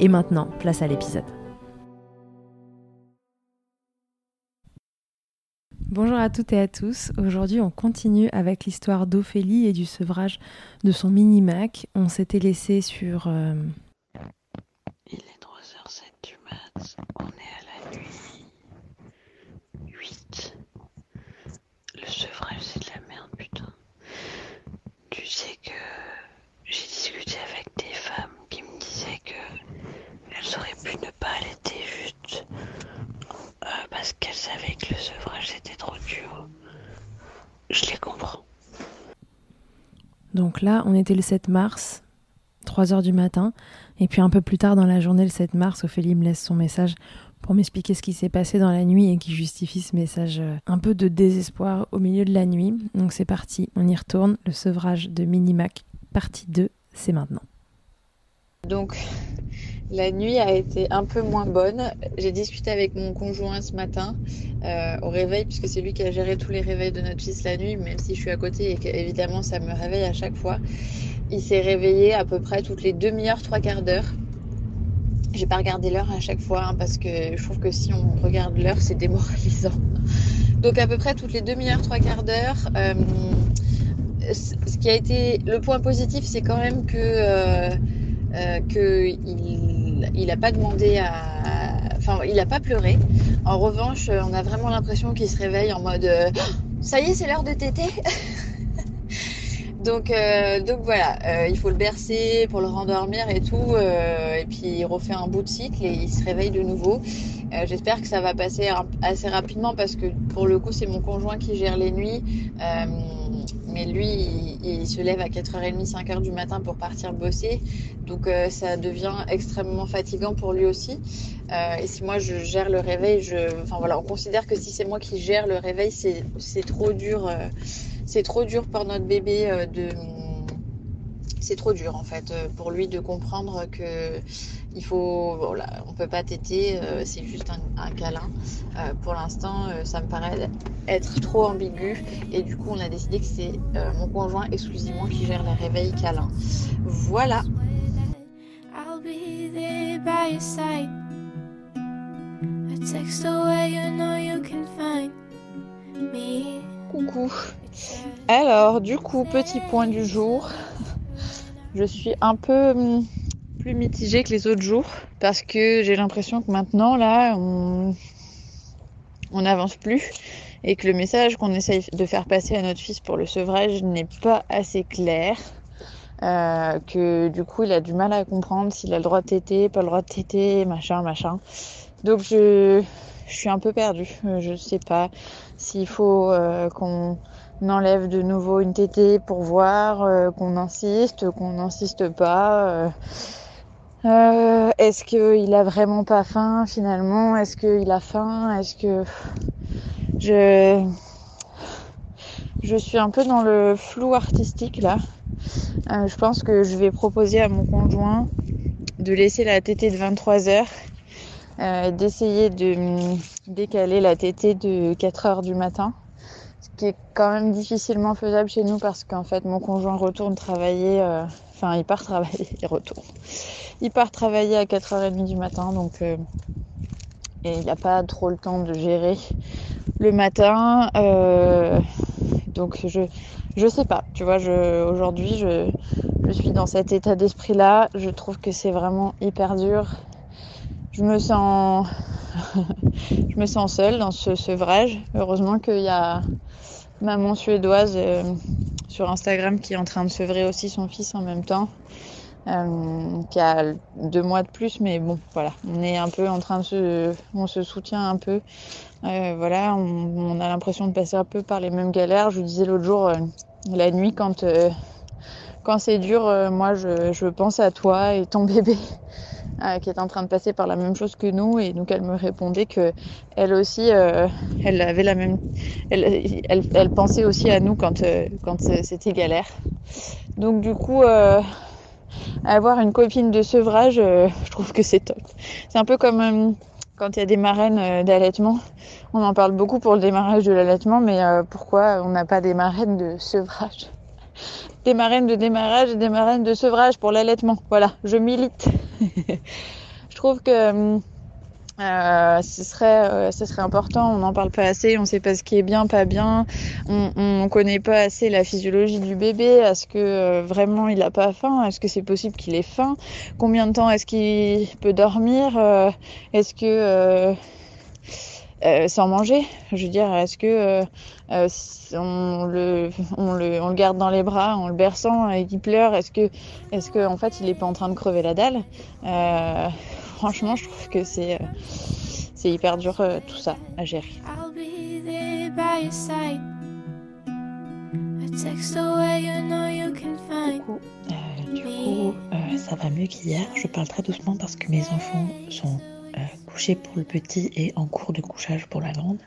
Et maintenant, place à l'épisode. Bonjour à toutes et à tous. Aujourd'hui, on continue avec l'histoire d'Ophélie et du sevrage de son mini-Mac. On s'était laissé sur... Euh, Il est 3h07 du mat. On est à la nuit. 8. Le sevrage, c'est de la merde, putain. Tu sais que j'ai discuté avec des femmes qui me disaient que elles auraient pu ne pas allaiter juste euh, parce qu'elles savaient que le sevrage c'était trop dur. Je les comprends. Donc là, on était le 7 mars, 3 heures du matin. Et puis un peu plus tard dans la journée, le 7 mars, Ophélie me laisse son message pour m'expliquer ce qui s'est passé dans la nuit et qui justifie ce message euh, un peu de désespoir au milieu de la nuit. Donc c'est parti, on y retourne. Le sevrage de Minimac, partie 2, c'est maintenant. Donc, la nuit a été un peu moins bonne. J'ai discuté avec mon conjoint ce matin euh, au réveil, puisque c'est lui qui a géré tous les réveils de notre fils la nuit, même si je suis à côté et qu'évidemment ça me réveille à chaque fois. Il s'est réveillé à peu près toutes les demi-heures, trois quarts d'heure. J'ai pas regardé l'heure à chaque fois hein, parce que je trouve que si on regarde l'heure, c'est démoralisant. Donc à peu près toutes les demi-heures, trois quarts d'heure. Euh, ce qui a été le point positif, c'est quand même que euh, euh, qu'il il n'a pas demandé à, enfin il n'a pas pleuré. En revanche, on a vraiment l'impression qu'il se réveille en mode euh, ça y est, c'est l'heure de téter. Donc, euh, donc voilà, euh, il faut le bercer pour le rendormir et tout. euh, et puis il refait un bout de cycle et il se réveille de nouveau. Euh, J'espère que ça va passer assez rapidement parce que pour le coup, c'est mon conjoint qui gère les nuits. Mais lui, il, se lève à 4h30, 5h du matin pour partir bosser. Donc euh, ça devient extrêmement fatigant pour lui aussi. Euh, et si moi je gère le réveil, je, enfin voilà, on considère que si c'est moi qui gère le réveil, c'est trop dur. euh, c'est trop dur pour notre bébé de c'est trop dur en fait pour lui de comprendre que il faut voilà on peut pas téter euh, c'est juste un, un câlin. Euh, pour l'instant euh, ça me paraît être trop ambigu. Et du coup on a décidé que c'est mon conjoint exclusivement qui gère les réveils câlins. Voilà. Coucou. Alors du coup petit point du jour. Je suis un peu hum, plus mitigée que les autres jours parce que j'ai l'impression que maintenant là on on n'avance plus et que le message qu'on essaye de faire passer à notre fils pour le sevrage n'est pas assez clair. Euh, que du coup il a du mal à comprendre s'il a le droit de téter, pas le droit de téter, machin, machin. Donc je, je suis un peu perdue. Euh, Je sais pas s'il faut euh, qu'on enlève de nouveau une tétée pour voir, euh, qu'on insiste, qu'on n'insiste pas. Euh. Est-ce qu'il a vraiment pas faim finalement? Est-ce qu'il a faim? Est-ce que je je suis un peu dans le flou artistique là. Euh, je pense que je vais proposer à mon conjoint de laisser la tétée de 23 heures euh, d'essayer de décaler la tétée de 4 heures du matin, ce qui est quand même difficilement faisable chez nous parce qu'en fait mon conjoint retourne travailler, enfin il part travailler, il retourne, il part travailler à 4h30 du matin, donc euh, et il n'a pas trop le temps de gérer le matin, donc je je sais pas, tu vois, aujourd'hui je, je suis dans cet état d'esprit là, je trouve que c'est vraiment hyper dur. Je me sens je me sens seule dans ce sevrage. Heureusement qu'il y a maman suédoise euh, sur Instagram qui est en train de sevrer aussi son fils en même temps. Euh, qui a deux mois de plus, mais bon, voilà, on est un peu en train de se, on se soutient un peu. Euh, voilà, on, a l'impression de passer un peu par les mêmes galères. Je vous disais l'autre jour, euh, la nuit, quand quand c'est dur, moi, je pense à toi et ton bébé euh, qui est en train de passer par la même chose que nous. Et donc elle me répondait que elle aussi euh, elle avait la même elle, elle, pensait aussi à nous quand euh, quand c'était galère. Donc du coup avoir une copine de sevrage je trouve que c'est top. C'est un peu comme quand il y a des marraines d'allaitement. On en parle beaucoup pour le démarrage de l'allaitement mais pourquoi on n'a pas des marraines de sevrage? Des marraines de démarrage et des marraines de sevrage pour l'allaitement. Voilà, je milite. je trouve que euh, ce serait, euh, ce serait important. On n'en parle pas assez. On ne sait pas ce qui est bien, pas bien. On ne connaît pas assez la physiologie du bébé. Est-ce que euh, vraiment il n'a pas faim? Est-ce que c'est possible qu'il ait faim? Combien de temps est-ce qu'il peut dormir? Est-ce que euh, sans manger. Je veux dire, est-ce que euh, euh, on, le, on, le, on le garde dans les bras en le berçant et qu'il pleure Est-ce que, est-ce que en fait, il est pas en train de crever la dalle? Euh, Franchement, je trouve que c'est c'est hyper dur tout ça à gérer. Coucou. Du coup, ça va mieux qu'hier. Je parle très doucement parce que mes enfants sont euh, couchés pour le petit et en cours de couchage pour la grande.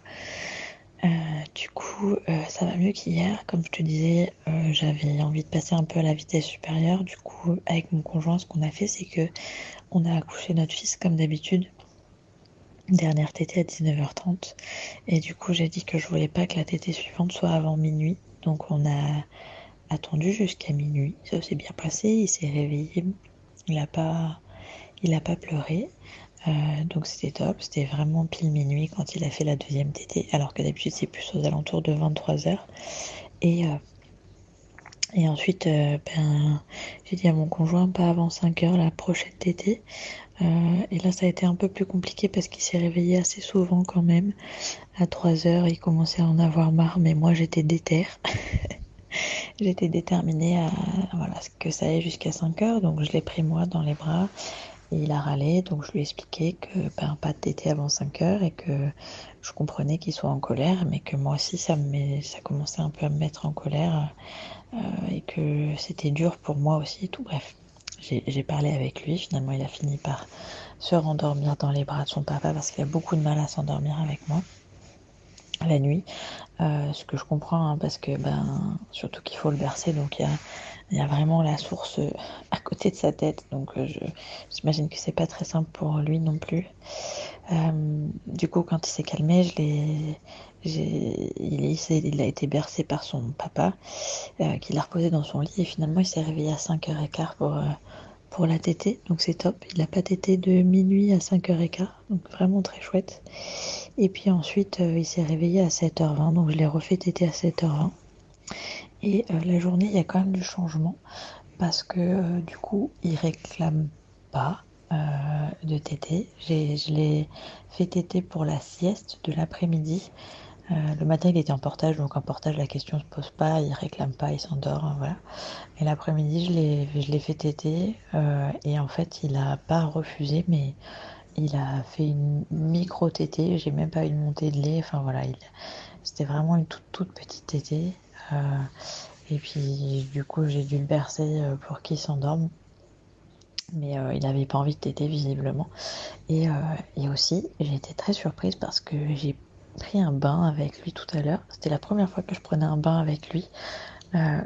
Euh, du coup, euh, ça va mieux qu'hier. Comme je te disais, j'avais envie de passer un peu à la vitesse supérieure. Du coup, avec mon conjoint, ce qu'on a fait, c'est que on a accouché notre fils comme d'habitude. Dernière tétée à 19h30. Et du coup, j'ai dit que je voulais pas que la tétée suivante soit avant minuit. Donc, on a attendu jusqu'à minuit. Ça s'est bien passé. Il s'est réveillé. Il n'a il a pas pleuré. Euh, donc c'était top, c'était vraiment pile minuit quand il a fait la deuxième tétée, alors que d'habitude c'est plus aux alentours de 23h. Et, euh, et ensuite, euh, ben, j'ai dit à mon conjoint pas avant 5h la prochaine tétée. et là ça a été un peu plus compliqué parce qu'il s'est réveillé assez souvent quand même. À 3h il commençait à en avoir marre, mais moi j'étais déterre. j'étais déterminée à voilà, que ça aille jusqu'à 5h, donc je l'ai pris moi dans les bras il a râlé, donc je lui ai expliqué que ben, pas de tété avant 5 heures et que je comprenais qu'il soit en colère, mais que moi aussi ça, me ça commençait un peu à me mettre en colère euh, et que c'était dur pour moi aussi. Tout bref, j'ai parlé avec lui. Finalement, il a fini par se rendormir dans les bras de son papa parce qu'il a beaucoup de mal à s'endormir avec moi la nuit. Euh, ce que je comprends hein, parce que ben surtout qu'il faut le bercer, donc il y y a vraiment la source euh, à côté de sa tête, donc euh, je, j'imagine que c'est pas très simple pour lui non plus. Du coup, quand il s'est calmé, je l'ai, il, il a été bercé par son papa, qui l'a reposé dans son lit, et finalement il s'est réveillé à 5h15 pour, pour la tétée, donc c'est top. Il a pas tété de minuit à 5h15, donc vraiment très chouette. Et puis ensuite, euh, il s'est réveillé à 7h20, donc je l'ai refait téter à 7h20. Et euh, la journée, il y a quand même du changement parce que euh, du coup, il réclame pas de tété. Je l'ai fait téter pour la sieste de l'après-midi. Euh, le matin, il était en portage, donc en portage, la question se pose pas, il réclame pas, il s'endort, hein, voilà. Et l'après-midi, je l'ai, fait téter euh, et en fait, il a pas refusé, mais il a fait une micro tétée. J'ai même pas eu de montée de lait. Enfin voilà, il, c'était vraiment une toute, petite tétée. Euh, et puis du coup j'ai dû le bercer pour qu'il s'endorme. Mais il n'avait pas envie de téter visiblement. Et, et aussi j'ai été très surprise parce que j'ai pris un bain avec lui tout à l'heure. C'était la première fois que je prenais un bain avec lui. Euh,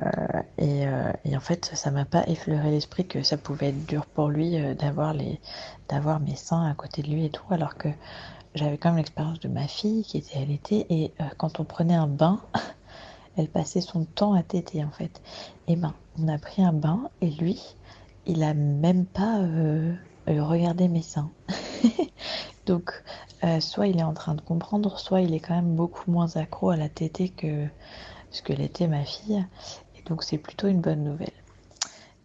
et, euh, et, en fait, ça m'a pas effleuré l'esprit que ça pouvait être dur pour lui euh, d'avoir mes seins à côté de lui et tout, alors que j'avais quand même l'expérience de ma fille qui était allaitée et quand on prenait un bain, elle passait son temps à téter en fait. Et ben, on a pris un bain et lui, il a même pas regardé mes seins. Donc, soit il est en train de comprendre, soit il est quand même beaucoup moins accro à la tétée que ce que l'était ma fille. Et donc c'est plutôt une bonne nouvelle.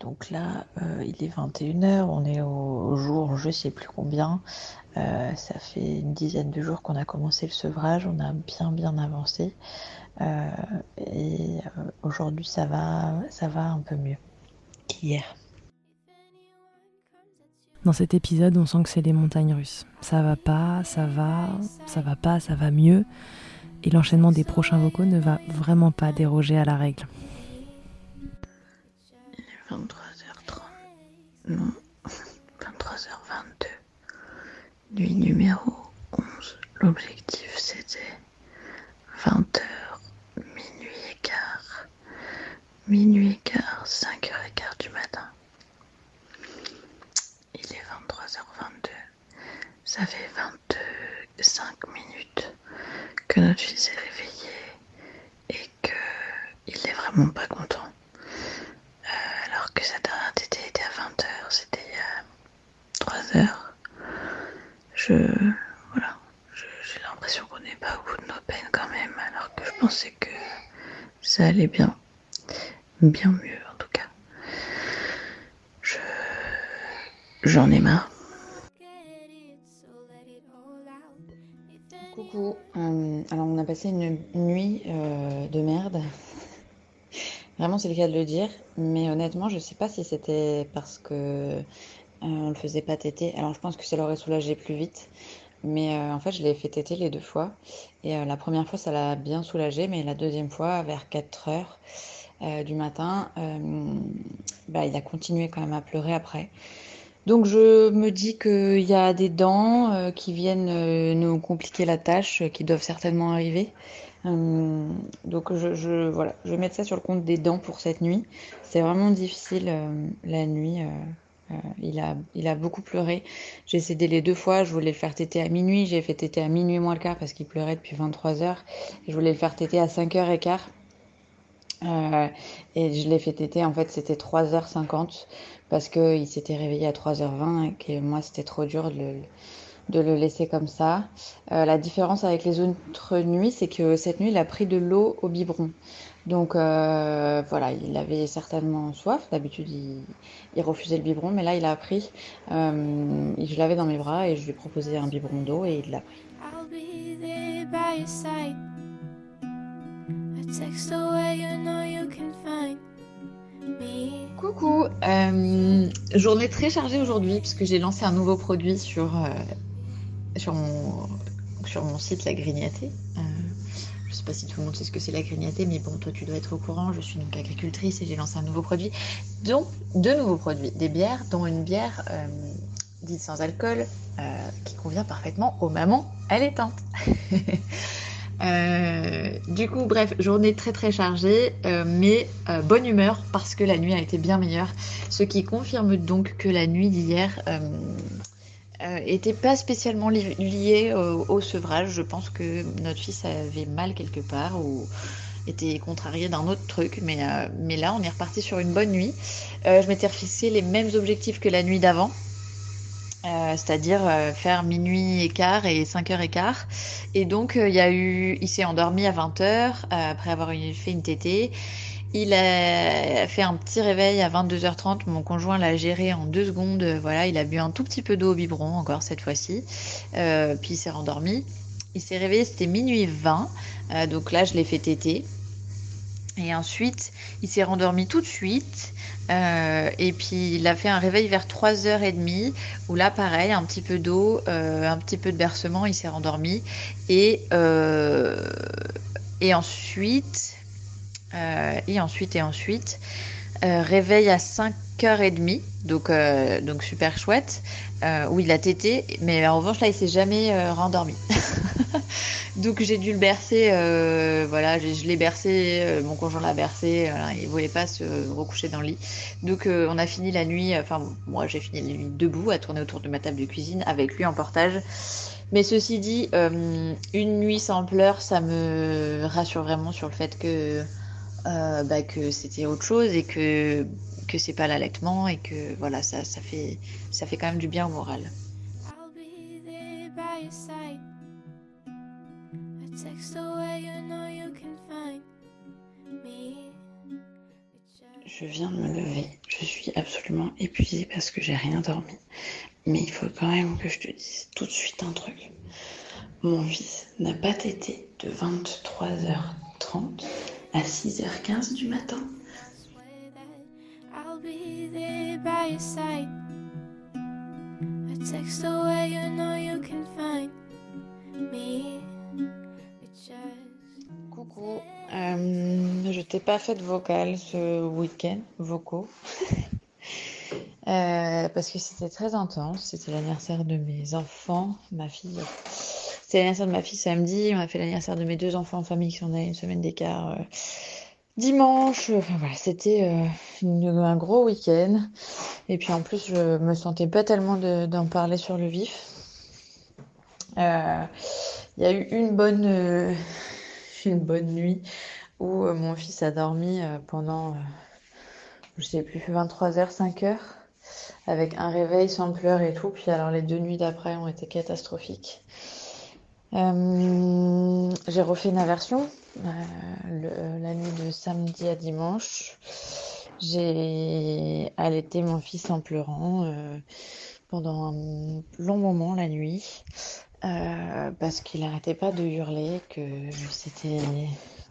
Donc là, euh, il est 21h, on est au, jour, je sais plus combien. Euh, ça fait une dizaine de jours qu'on a commencé le sevrage, on a bien bien avancé. Euh, et aujourd'hui, ça va, ça va un peu mieux qu'hier. Dans cet épisode, on sent que c'est les montagnes russes. Ça va pas, ça va, ça va pas, ça va mieux et l'enchaînement des prochains vocaux ne va vraiment pas déroger à la règle. Il est 23h30. Non, 23h22. Nuit numéro 11. L'objectif c'était 20h, minuit et quart. Minuit et quart, 5h15 du matin. Il est 23h22. Ça fait 25 minutes que notre fils est réveillé et qu'il n'est vraiment pas content. Euh, alors que sa dernière tétée était à 20h, c'était il y a 3 heures. Je. Voilà. J'ai l'impression qu'on n'est pas au bout de nos peines quand même, alors que je pensais que ça allait bien. Bien mieux en tout cas. Je. J'en ai marre. Coucou. Euh, alors on a passé une nuit euh, de merde. Vraiment c'est le cas de le dire. Mais honnêtement je sais pas si c'était parce que euh, le faisait pas téter. Alors je pense que ça l'aurait soulagé plus vite. Mais en fait je l'ai fait téter les deux fois. Et la première fois ça l'a bien soulagé. Mais la deuxième fois vers 4 heures du matin, bah, il a continué quand même à pleurer après. Donc je me dis qu'il y a des dents euh, qui viennent euh, nous compliquer la tâche, euh, qui doivent certainement arriver. donc je, je, voilà, je vais mettre ça sur le compte des dents pour cette nuit. C'est vraiment difficile la nuit. il, a, il a beaucoup pleuré. J'ai cédé les deux fois. Je voulais le faire téter à minuit. J'ai fait téter à minuit moins le quart parce qu'il pleurait depuis 23 heures. Je voulais le faire téter à 5h15. Euh, et je l'ai fait téter, en fait, c'était 3h50 parce qu'il s'était réveillé à 3h20 et que moi, c'était trop dur de le, laisser comme ça. Euh, la différence avec les autres nuits, c'est que cette nuit, il a pris de l'eau au biberon. Donc euh, voilà, il avait certainement soif. D'habitude, il, refusait le biberon, mais là, il a pris. Je l'avais dans mes bras et je lui ai proposé un biberon d'eau et il l'a pris. Coucou, euh, journée très chargée aujourd'hui puisque j'ai lancé un nouveau produit sur, euh, mon site La Grignatée. Euh, je ne sais pas si tout le monde sait ce que c'est la grignatée, mais bon, toi tu dois être au courant. Je suis donc agricultrice et j'ai lancé un nouveau produit. Donc, deux nouveaux produits. Des bières, dont une bière dite sans alcool qui convient parfaitement aux mamans allaitantes. Euh, du coup, bref, journée très très chargée, euh, mais euh, bonne humeur parce que la nuit a été bien meilleure. Ce qui confirme donc que la nuit d'hier était pas spécialement liée au, sevrage. Je pense que notre fils avait mal quelque part ou était contrarié d'un autre truc, mais, mais là on est reparti sur une bonne nuit. je m'étais refixé les mêmes objectifs que la nuit d'avant. Euh, c'est-à-dire euh, faire minuit et quart et 5 heures et quart. Et donc, euh, il y a eu, il s'est endormi à 20 heures après avoir fait une tétée. Il a fait un petit réveil à 22h30. Mon conjoint l'a géré en deux secondes. Voilà, il a bu un tout petit peu d'eau au biberon encore cette fois-ci. puis il s'est rendormi. Il s'est réveillé, c'était minuit 20. donc là, je l'ai fait téter. Et ensuite, il s'est rendormi tout de suite. Euh, et puis il a fait un réveil vers 3h30 où là pareil, un petit peu d'eau, euh, un petit peu de bercement, il s'est rendormi. Et, euh, et ensuite, et ensuite, et ensuite, réveil à 5h30, donc, donc super chouette, où il a tété, mais en revanche là il s'est jamais rendormi. Donc j'ai dû le bercer, euh, voilà, je, l'ai bercé, euh, mon conjoint l'a bercé, voilà, il voulait pas se recoucher dans le lit. Donc euh, on a fini la nuit, enfin moi j'ai fini la nuit debout à tourner autour de ma table de cuisine avec lui en portage. Mais ceci dit, euh, une nuit sans pleurs, ça me rassure vraiment sur le fait que, euh, bah, que c'était autre chose et que, que c'est pas l'allaitement et que voilà, ça, ça, fait, ça fait quand même du bien au moral. I'll be there by your side. A text away, you know you can find me. It's just- Je viens de me lever. Je suis absolument épuisée parce que j'ai rien dormi. Mais il faut quand même que je te dise tout de suite un truc. Mon fils n'a pas tété de 23h30 à 6h15 du matin. By side. Coucou, je t'ai pas fait de vocal ce week-end, vocaux, Euh, parce que c'était très intense. C'était l'anniversaire de mes enfants, ma fille. C'était l'anniversaire de ma fille samedi. On a fait l'anniversaire de mes deux enfants en famille qui sont nés une semaine d'écart euh, dimanche. Voilà, c'était euh, un gros week-end. Et puis en plus, je me sentais pas tellement de- d'en parler sur le vif. Euh, Il y a eu une bonne, euh, une bonne nuit où euh, mon fils a dormi euh, pendant, euh, je sais plus, 23h, 5h, avec un réveil sans pleurs et tout. Puis alors les deux nuits d'après ont été catastrophiques. Euh, j'ai refait une inversion euh, le- la nuit de samedi à dimanche. J'ai allaité mon fils en pleurant euh, pendant un long moment la nuit. Euh, parce qu'il n'arrêtait pas de hurler, que c'était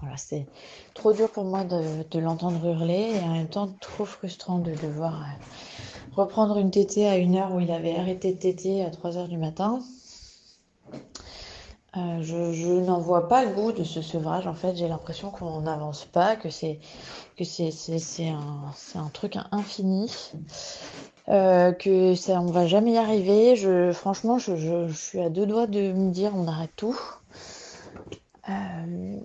voilà, c'est trop dur pour moi de, l'entendre hurler et en même temps trop frustrant de devoir euh, reprendre une tétée à une heure où il avait arrêté de téter à 3 heures du matin. Euh, je, n'en vois pas le bout de ce sevrage. En fait, j'ai l'impression qu'on n'avance pas, que c'est que c'est c'est un un truc infini, euh, que ça on va jamais y arriver. Je franchement, je, je, suis à deux doigts de me dire on arrête tout. Euh,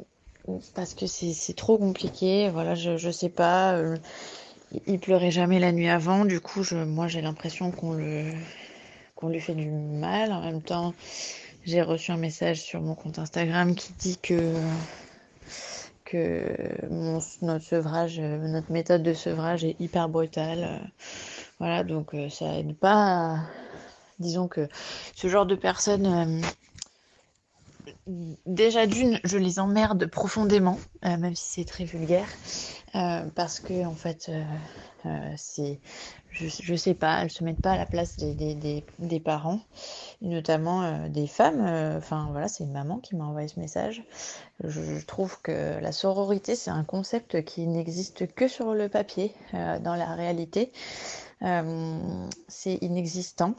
parce que c'est c'est trop compliqué. Voilà, je je sais pas. euh, il pleurait jamais la nuit avant. Du coup, je moi j'ai l'impression qu'on le qu'on lui fait du mal. En même temps, j'ai reçu un message sur mon compte Instagram qui dit que que notre sevrage, euh, notre méthode de sevrage est hyper brutale. Voilà, donc euh, ça aide pas. à- Disons que ce genre de personnes, euh, déjà d'une, je les emmerde profondément, même si c'est très vulgaire, euh, parce que en fait, euh, euh, c'est, je, je sais pas, elles se mettent pas à la place des, des, des, parents, notamment des femmes. Enfin voilà, c'est une maman qui m'a envoyé ce message. Je, je trouve que la sororité, c'est un concept qui n'existe que sur le papier. Dans la réalité, c'est inexistant.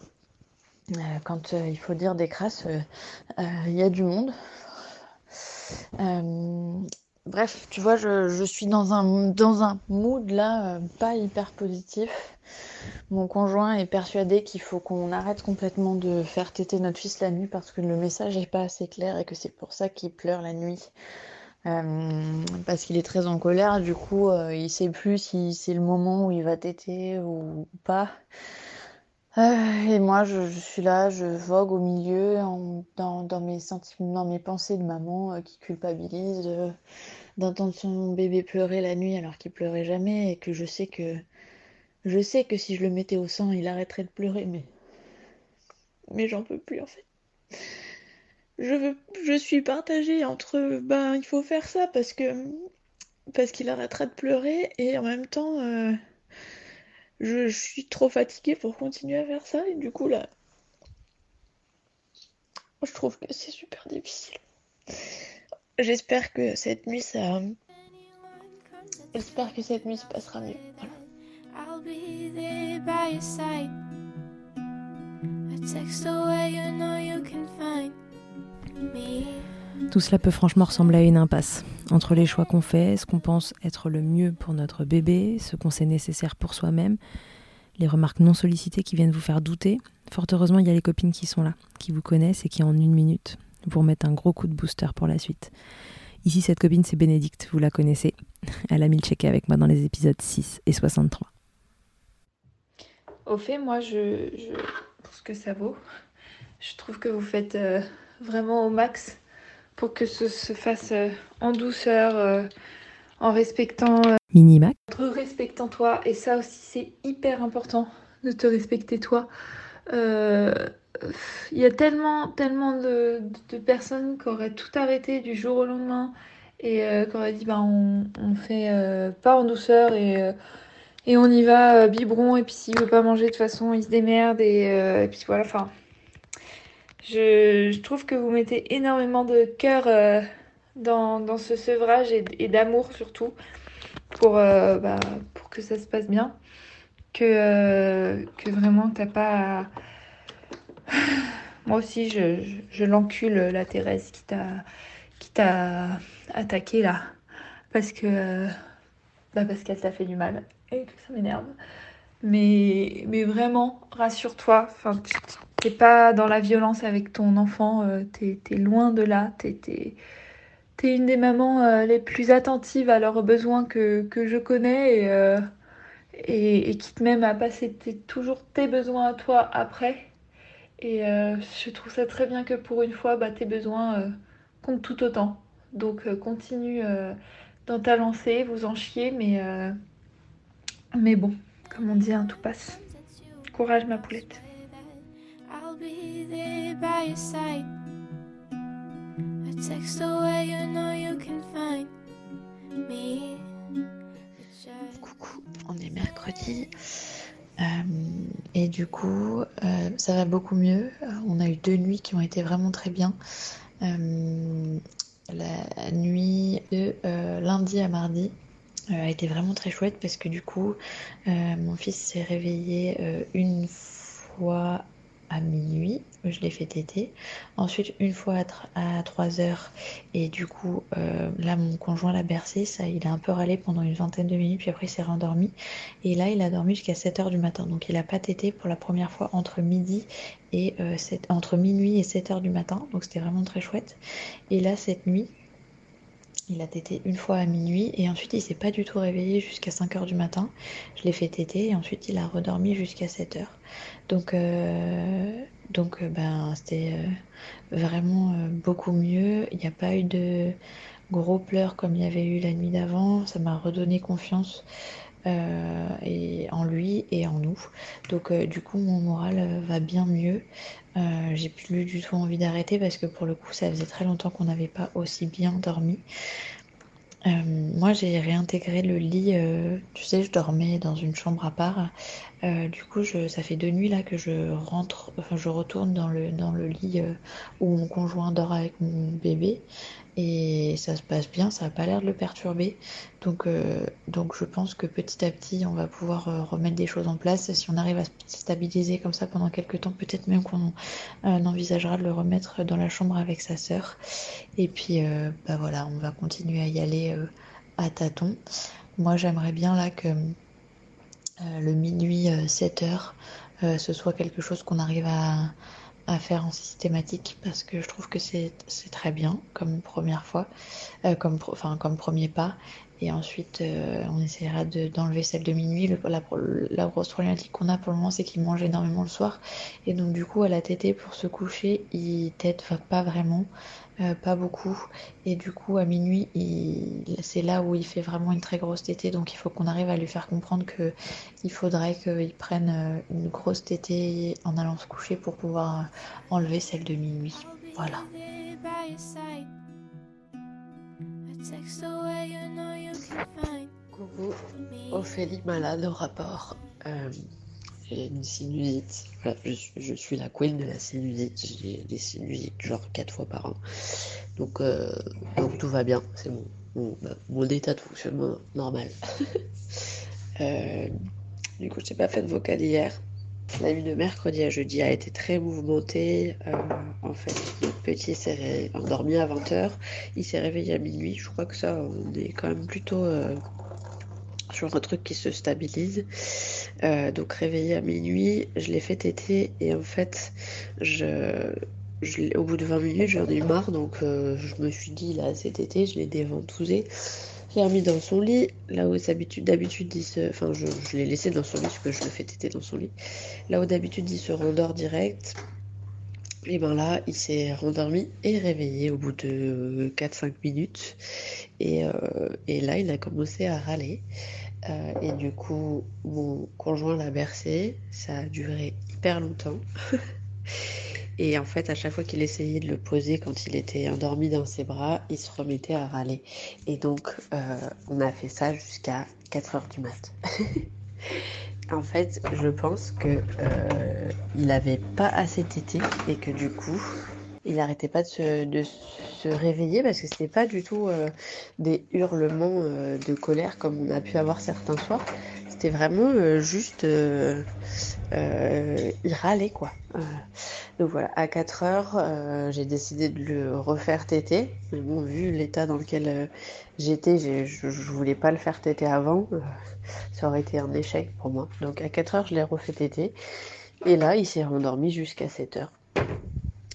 Quand il faut dire des crasses, il y a du monde. Bref, tu vois, je, je suis dans un, dans un mood là, euh, pas hyper positif. Mon conjoint est persuadé qu'il faut qu'on arrête complètement de faire téter notre fils la nuit parce que le message n'est pas assez clair et que c'est pour ça qu'il pleure la nuit. Euh, parce qu'il est très en colère, du coup, euh, il sait plus si c'est le moment où il va téter ou pas. Euh, et moi, je, suis là, je vogue au milieu dans, mes sentiments, dans mes pensées de maman euh, qui culpabilise euh, d'entendre son bébé pleurer la nuit alors qu'il pleurait jamais et que je sais que je sais que si je le mettais au sang, il arrêterait de pleurer, mais j'en peux plus en fait. Je veux, je suis partagée entre ben il faut faire ça parce que parce qu'il arrêtera de pleurer et en même temps je, suis trop fatiguée pour continuer à faire ça et du coup là je trouve que c'est super difficile. J'espère que cette nuit ça j'espère que cette nuit se passera mieux. Voilà. I'll be there by your side. A text away, you know you can find me. Tout cela peut franchement ressembler à une impasse. Entre les choix qu'on fait, ce qu'on pense être le mieux pour notre bébé, ce qu'on sait nécessaire pour soi-même, les remarques non sollicitées qui viennent vous faire douter, fort heureusement il y a les copines qui sont là, qui vous connaissent et qui en une minute vous remettre un gros coup de booster pour la suite. Ici, cette copine, c'est Bénédicte, vous la connaissez. Elle a mis le checker avec moi dans les épisodes 6 et 63. Au fait, moi, je, je, pour ce que ça vaut, je trouve que vous faites euh, vraiment au max pour que ce se fasse euh, en douceur, euh, en respectant. Minimac. respectant toi. Et ça aussi, c'est hyper important de te respecter toi. Il y a tellement, tellement de, de, personnes qui auraient tout arrêté du jour au lendemain et qui auraient dit bah, on, on fait pas en douceur et et on y va biberon et puis s'il veut pas manger de toute façon il se démerde et, et puis voilà enfin je, trouve que vous mettez énormément de cœur euh, dans, ce sevrage et, d'amour surtout pour, euh, bah, pour que ça se passe bien. Que, euh, que vraiment t'as pas. Moi aussi, je, je, l'encule, la Thérèse qui t'a attaqué là. Parce que. Bah parce qu'elle t'a fait du mal. Et que ça m'énerve. Mais, mais vraiment, rassure-toi. T'es pas dans la violence avec ton enfant, euh, t'es es loin de là, t'es es, une des mamans euh, les plus attentives à leurs besoins que, je connais et, euh, et, et, qui te même à passer toujours tes besoins à toi après. Et je trouve ça très bien que pour une fois, bah, tes besoins comptent tout autant. Donc continue dans ta lancée, vous en chiez, mais, mais bon, comme on dit, hein, tout passe. Courage ma poulette. Be there by your side. A text you know you can find me. Coucou, on est mercredi. Euh, et du coup, euh, ça va beaucoup mieux. On a eu deux nuits qui ont été vraiment très bien. Euh, la nuit de euh, lundi à mardi euh, a été vraiment très chouette parce que du coup, euh, mon fils s'est réveillé une fois à minuit, je l'ai fait téter. Ensuite, une fois à, 3 heures, et du coup, euh, là, mon conjoint l'a bercé, ça, il a un peu râlé pendant une vingtaine de minutes, puis après, il s'est rendormi. Et là, il a dormi jusqu'à 7 heures du matin. Donc, il a pas tété pour la première fois entre midi et euh, entre minuit et 7 heures du matin. Donc, c'était vraiment très chouette. Et là, cette nuit, il a tété une fois à minuit et ensuite il s'est pas du tout réveillé jusqu'à 5 heures du matin. Je l'ai fait téter et ensuite il a redormi jusqu'à 7 heures. Donc, euh, donc euh, ben, c'était euh, vraiment beaucoup mieux. Il n'y a pas eu de gros pleurs comme il y avait eu la nuit d'avant. Ça m'a redonné confiance et en lui et en nous. Donc du coup mon moral va bien mieux. j'ai plus du tout envie d'arrêter parce que pour le coup ça faisait très longtemps qu'on n'avait pas aussi bien dormi. moi j'ai réintégré le lit, tu sais je dormais dans une chambre à part euh, du coup, ça fait deux nuits là que je rentre, enfin je retourne dans le, dans le lit euh, où mon conjoint dort avec mon bébé et ça se passe bien, ça n'a pas l'air de le perturber. Donc, euh, donc je pense que petit à petit, on va pouvoir remettre des choses en place. Si on arrive à se stabiliser comme ça pendant quelques temps, peut-être même qu'on envisagera de le remettre dans la chambre avec sa sœur. Et puis, bah voilà, on va continuer à y aller à tâtons. Moi, j'aimerais bien là que euh, le minuit 7 euh, heures, euh, ce soit quelque chose qu'on arrive à, faire en systématique parce que je trouve que c'est très bien comme première fois, comme, enfin, comme premier pas. Et ensuite, on essaiera d'enlever celle de minuit. la, la, grosse problématique qu'on a pour le moment, c'est qu'il mange énormément le soir. Et donc, du coup, à la tétée, pour se coucher, il tète pas vraiment. Euh, pas beaucoup. Et du coup, à minuit, c'est là où il fait vraiment une très grosse tétée. Donc, il faut qu'on arrive à lui faire comprendre que il faudrait qu'il prenne euh, une grosse tétée en allant se coucher pour pouvoir euh, enlever celle de minuit. Voilà. Coucou, Ophélie malade au rapport j'ai une sinusite. je, suis la queen de la sinusite. J'ai des sinusites genre quatre fois par an. Donc, euh, donc tout va bien. C'est mon, mon, bah, mon, état de fonctionnement normal. euh, du coup, je n'ai pas fait de vocal hier. La nuit de mercredi à jeudi a été très mouvementée. Euh, en fait, notre petit s'est endormi à 20h. Il s'est réveillé à minuit. Je crois que ça, on est quand même plutôt sur un truc qui se stabilise. Euh, donc réveillé à minuit, je l'ai fait téter et en fait, je, au bout de 20 minutes, j'en ai eu marre, donc euh, je me suis dit, là, cet été, je l'ai déventousé. Je l'ai remis dans son lit, là où d'habitude il se... Enfin, je, l'ai laissé dans son lit, parce que je le fais téter dans son lit. Là où d'habitude il se rendort direct, et ben là, il s'est rendormi et réveillé au bout de 4-5 minutes. Et, euh, et, là, il a commencé à râler. Euh, et du coup, mon conjoint l'a bercé. Ça a duré hyper longtemps. Et en fait, à chaque fois qu'il essayait de le poser quand il était endormi dans ses bras, il se remettait à râler. Et donc, euh, on a fait ça jusqu'à 4 heures du mat. en fait, je pense que euh, n'avait pas assez tété et que du coup, il n'arrêtait pas de se, réveiller parce que c'était pas du tout euh, des hurlements de colère comme on a pu avoir certains soirs. C'était vraiment juste, il râlait quoi. Donc voilà, à 4 heures, euh, j'ai décidé de le refaire téter. Mais bon, vu l'état dans lequel euh, j'étais, je, je voulais pas le faire téter avant. Euh, ça aurait été un échec pour moi. Donc à 4 heures, je l'ai refait téter. Et là, il s'est rendormi jusqu'à 7 heures.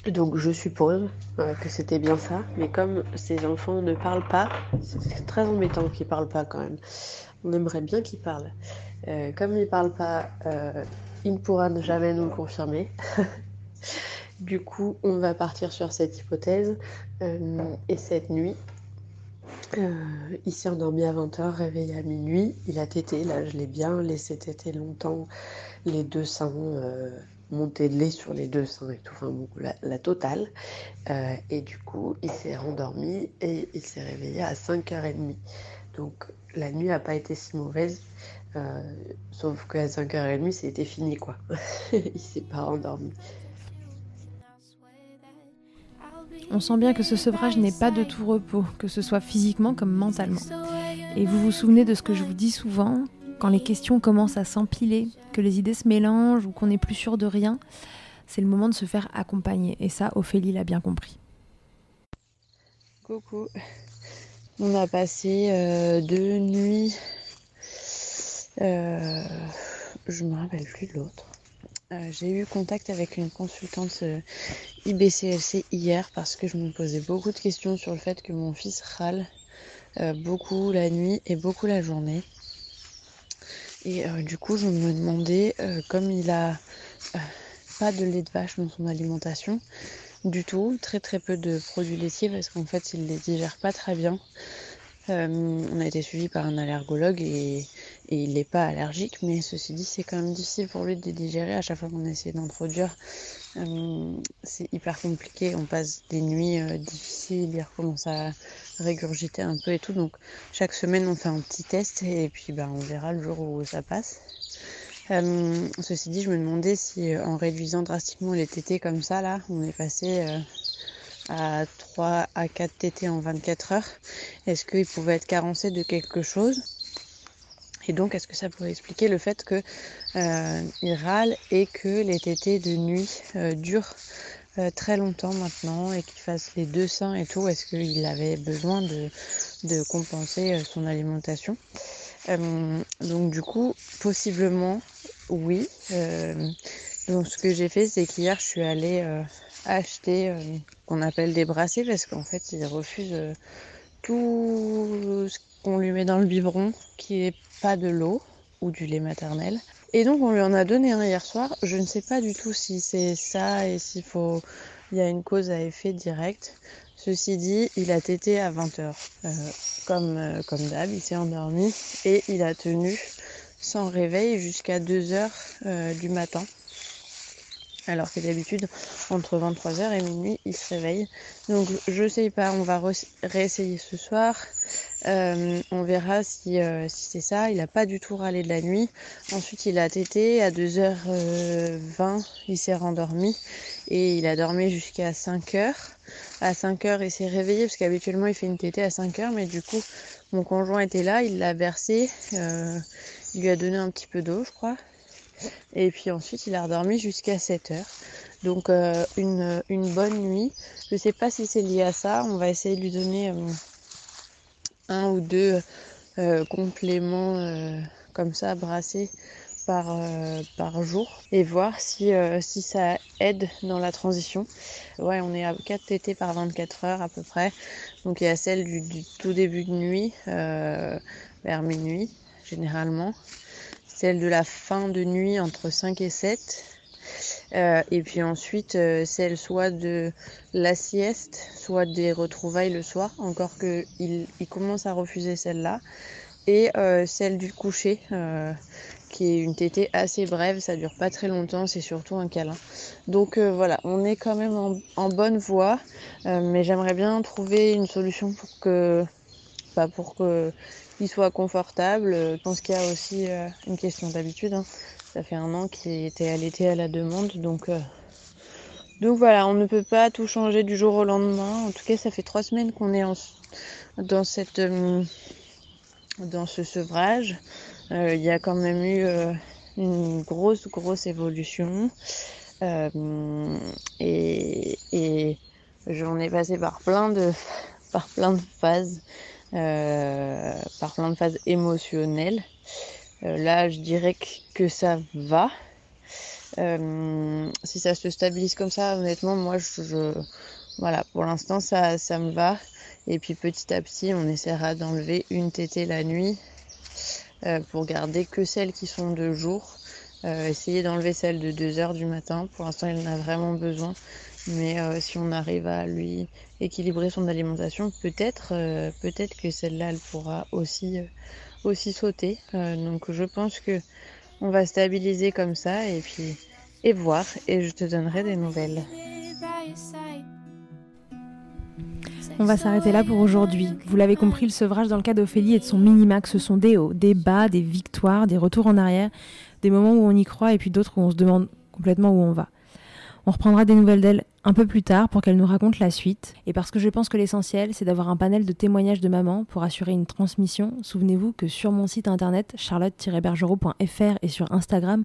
Donc je suppose que c'était bien ça. Mais comme ces enfants ne parlent pas, c'est très embêtant qu'ils parlent pas quand même. On aimerait bien qu'ils parlent. comme ils parlent pas, il ne pourra jamais nous le confirmer. Du coup, on va partir sur cette hypothèse. Euh, et cette nuit, euh, il s'est endormi à 20h, réveillé à minuit. Il a tété, là je l'ai bien laissé téter longtemps, les deux seins, euh, monter de lait sur les deux seins et tout, enfin la, totale. et du coup, il s'est rendormi et il s'est réveillé à 5h30. Donc la nuit n'a pas été si mauvaise. sauf qu'à 5h30, c'était fini quoi. il s'est pas endormi. On sent bien que ce sevrage n'est pas de tout repos, que ce soit physiquement comme mentalement. Et vous vous souvenez de ce que je vous dis souvent, quand les questions commencent à s'empiler, que les idées se mélangent ou qu'on n'est plus sûr de rien, c'est le moment de se faire accompagner. Et ça, Ophélie l'a bien compris. Coucou. On a passé euh, deux nuits. Euh, je me rappelle plus de l'autre. Euh, j'ai eu contact avec une consultante euh, IBCLC hier parce que je me posais beaucoup de questions sur le fait que mon fils râle beaucoup la nuit et beaucoup la journée. Et du coup, je me demandais, comme il a pas de lait de vache dans son alimentation, du tout, très très peu de produits laitiers parce qu'en fait, il les digère pas très bien. on a été suivi par un allergologue et et il n'est pas allergique, mais ceci dit, c'est quand même difficile pour lui de digérer à chaque fois qu'on essaie d'introduire. Euh, c'est hyper compliqué, on passe des nuits euh, difficiles, il recommence à régurgiter un peu et tout. Donc chaque semaine, on fait un petit test et puis ben, on verra le jour où ça passe. Euh, ceci dit, je me demandais si en réduisant drastiquement les tétés comme ça, là, on est passé à 3 à 4 tétés en 24 heures, est-ce qu'il pouvait être carencé de quelque chose? Et donc, est-ce que ça pourrait expliquer le fait qu'il euh, râle et que les tétés de nuit euh, durent euh, très longtemps maintenant et qu'il fasse les deux seins et tout? Est-ce qu'il avait besoin de, compenser son alimentation? Donc, du coup, possiblement, oui. donc, ce que j'ai fait, c'est qu'hier, je suis allée acheter qu'on appelle des brassés parce qu'en fait, il refuse tout ce qu'on lui met dans le biberon qui est pas de l'eau ou du lait maternel. Et donc on lui en a donné un hier soir. Je ne sais pas du tout si c'est ça et s'il faut il y a une cause à effet direct. Ceci dit, il a tété à 20h. Euh, comme euh, comme d'hab, il s'est endormi et il a tenu sans réveil jusqu'à 2h euh, du matin alors que d'habitude entre 23h et minuit il se réveille. Donc je sais pas, on va réessayer ce soir. Euh, on verra si, euh, si c'est ça. Il a pas du tout râlé de la nuit. Ensuite il a tété à 2h20, il s'est rendormi et il a dormi jusqu'à 5h. À 5h il s'est réveillé parce qu'habituellement il fait une tétée à 5h mais du coup mon conjoint était là, il l'a versé, euh, il lui a donné un petit peu d'eau je crois et puis ensuite, il a redormi jusqu'à 7 heures. Donc euh, une, bonne nuit. Je ne sais pas si c'est lié à ça. On va essayer de lui donner euh, un ou deux euh, compléments comme ça, brassés, par, jour et voir si, ça aide dans la transition. Ouais, on est à 4 TT par 24 heures à peu près. Donc il y a celle du, tout début de nuit, vers minuit généralement. Celle de la fin de nuit entre 5 et 7. Euh, et puis ensuite, euh, celle soit de la sieste, soit des retrouvailles le soir, encore qu'il il commence à refuser celle-là. Et euh, celle du coucher, qui est une tétée assez brève, ça dure pas très longtemps, c'est surtout un câlin. Donc voilà, on est quand même en, bonne voie, mais j'aimerais bien trouver une solution pour que, bah, pour que il soit confortable. Je pense qu'il y a aussi euh, une question d'habitude. hein. Ça fait un an qu'il était allaité à la demande, donc euh, donc voilà, on ne peut pas tout changer du jour au lendemain. En tout cas, ça fait trois semaines qu'on est dans cette euh, dans ce sevrage. Euh, il y a quand même eu euh, une grosse grosse évolution Euh, et, et j'en ai passé par plein de par plein de phases, euh, par plein de phases émotionnelles. Euh, là, je dirais que, ça va. Euh, si ça se stabilise comme ça, honnêtement, moi, je, voilà, pour l'instant, ça, ça me va. Et puis petit à petit, on essaiera d'enlever une tétée la nuit euh, pour garder que celles qui sont de jour. Euh, essayer d'enlever celle de 2 heures du matin. Pour l'instant, il en a vraiment besoin. Mais euh, si on arrive à lui équilibrer son alimentation, peut-être euh, peut-être que celle-là, elle pourra aussi, euh, aussi sauter. Donc je pense que on va stabiliser comme ça et puis et voir. Et je te donnerai des nouvelles. On va s'arrêter là pour aujourd'hui. Vous l'avez compris, le sevrage dans le cas d'Ophélie et de son minimax, ce sont des hauts, des bas, des victoires, des retours en arrière, des moments où on y croit et puis d'autres où on se demande complètement où on va. On reprendra des nouvelles d'elle un peu plus tard pour qu'elle nous raconte la suite. Et parce que je pense que l'essentiel, c'est d'avoir un panel de témoignages de maman pour assurer une transmission, souvenez-vous que sur mon site internet charlotte-bergerot.fr et sur Instagram,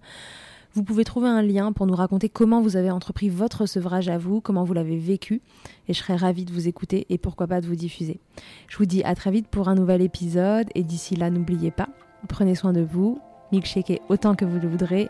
vous pouvez trouver un lien pour nous raconter comment vous avez entrepris votre sevrage à vous, comment vous l'avez vécu, et je serais ravie de vous écouter et pourquoi pas de vous diffuser. Je vous dis à très vite pour un nouvel épisode, et d'ici là, n'oubliez pas, prenez soin de vous, milkshakez autant que vous le voudrez,